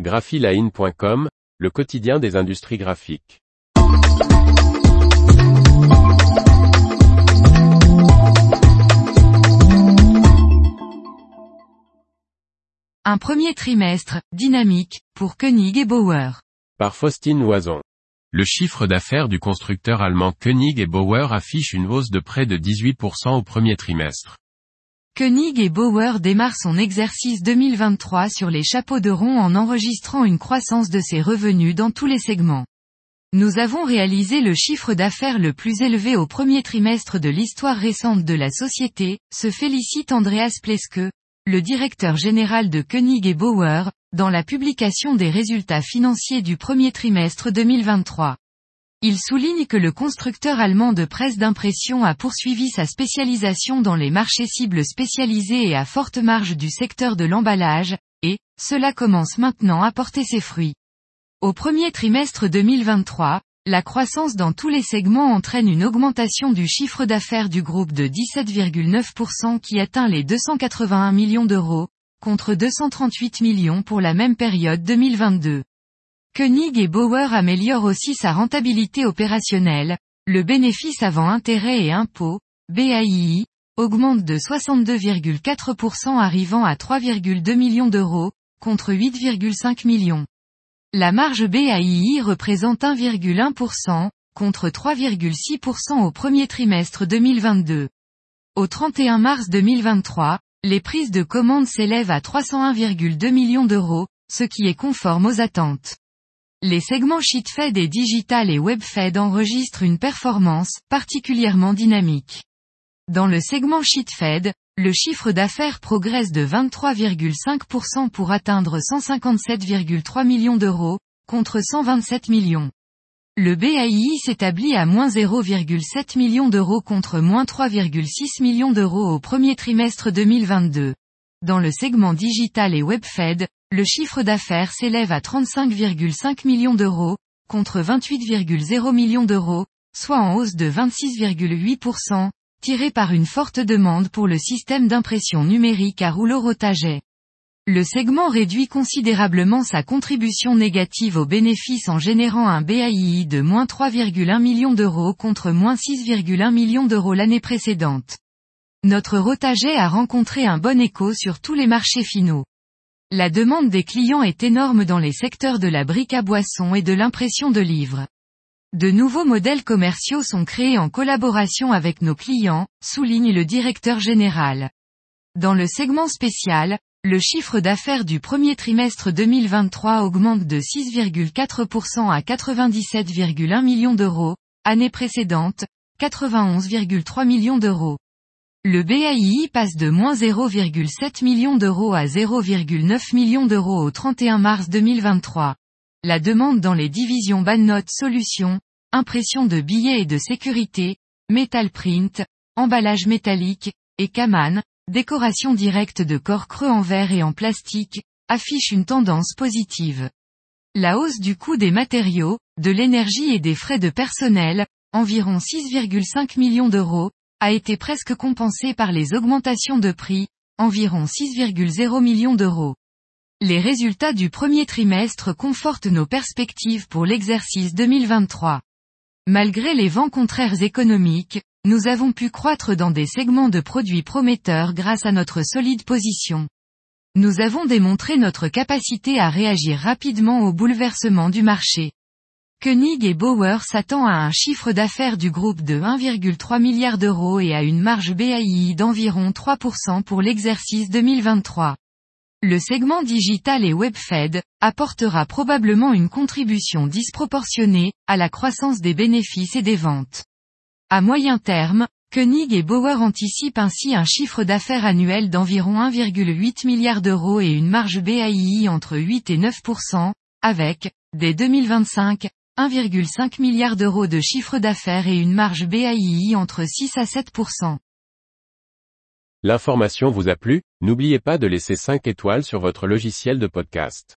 graphiline.com, le quotidien des industries graphiques. Un premier trimestre, dynamique, pour Koenig et Bauer. Par Faustine Loison. Le chiffre d'affaires du constructeur allemand Koenig et Bauer affiche une hausse de près de 18% au premier trimestre. Koenig et Bauer démarre son exercice 2023 sur les chapeaux de rond en enregistrant une croissance de ses revenus dans tous les segments. Nous avons réalisé le chiffre d'affaires le plus élevé au premier trimestre de l'histoire récente de la société, se félicite Andreas Pleske, le directeur général de Koenig et Bauer, dans la publication des résultats financiers du premier trimestre 2023. Il souligne que le constructeur allemand de presse d'impression a poursuivi sa spécialisation dans les marchés cibles spécialisés et à forte marge du secteur de l'emballage, et, cela commence maintenant à porter ses fruits. Au premier trimestre 2023, la croissance dans tous les segments entraîne une augmentation du chiffre d'affaires du groupe de 17,9% qui atteint les 281 millions d'euros, contre 238 millions pour la même période 2022. Koenig et Bauer améliorent aussi sa rentabilité opérationnelle, le bénéfice avant intérêt et impôts, BAII, augmente de 62,4% arrivant à 3,2 millions d'euros, contre 8,5 millions. La marge BAII représente 1,1%, contre 3,6% au premier trimestre 2022. Au 31 mars 2023, les prises de commandes s'élèvent à 301,2 millions d'euros, ce qui est conforme aux attentes. Les segments Sheetfed et Digital et WebFed enregistrent une performance particulièrement dynamique. Dans le segment Sheetfed, le chiffre d'affaires progresse de 23,5% pour atteindre 157,3 millions d'euros, contre 127 millions. Le BAI s'établit à moins 0,7 millions d'euros contre moins 3,6 millions d'euros au premier trimestre 2022. Dans le segment digital et WebFed, le chiffre d'affaires s'élève à 35,5 millions d'euros, contre 28,0 millions d'euros, soit en hausse de 26,8%, tiré par une forte demande pour le système d'impression numérique à rouleau rotaget. Le segment réduit considérablement sa contribution négative aux bénéfices en générant un BAII de moins 3,1 millions d'euros contre moins 6,1 millions d'euros l'année précédente. Notre rotaget a rencontré un bon écho sur tous les marchés finaux. La demande des clients est énorme dans les secteurs de la brique à boisson et de l'impression de livres. De nouveaux modèles commerciaux sont créés en collaboration avec nos clients, souligne le directeur général. Dans le segment spécial, le chiffre d'affaires du premier trimestre 2023 augmente de 6,4% à 97,1 millions d'euros, année précédente, 91,3 millions d'euros. Le BAI passe de moins 0,7 millions d'euros à 0,9 millions d'euros au 31 mars 2023. La demande dans les divisions Bannote Solutions, impression de billets et de sécurité, Metal Print, emballage métallique, et Kaman, décoration directe de corps creux en verre et en plastique, affiche une tendance positive. La hausse du coût des matériaux, de l'énergie et des frais de personnel, environ 6,5 millions d'euros, a été presque compensé par les augmentations de prix, environ 6,0 millions d'euros. Les résultats du premier trimestre confortent nos perspectives pour l'exercice 2023. Malgré les vents contraires économiques, nous avons pu croître dans des segments de produits prometteurs grâce à notre solide position. Nous avons démontré notre capacité à réagir rapidement aux bouleversements du marché. Koenig et Bauer s'attend à un chiffre d'affaires du groupe de 1,3 milliard d'euros et à une marge BAI d'environ 3% pour l'exercice 2023. Le segment digital et WebFed apportera probablement une contribution disproportionnée à la croissance des bénéfices et des ventes. À moyen terme, Koenig et Bauer anticipent ainsi un chiffre d'affaires annuel d'environ 1,8 milliard d'euros et une marge BAI entre 8 et 9%, avec, dès 2025, 1,5 milliard d'euros de chiffre d'affaires et une marge BAI entre 6 à 7%. L'information vous a plu, n'oubliez pas de laisser 5 étoiles sur votre logiciel de podcast.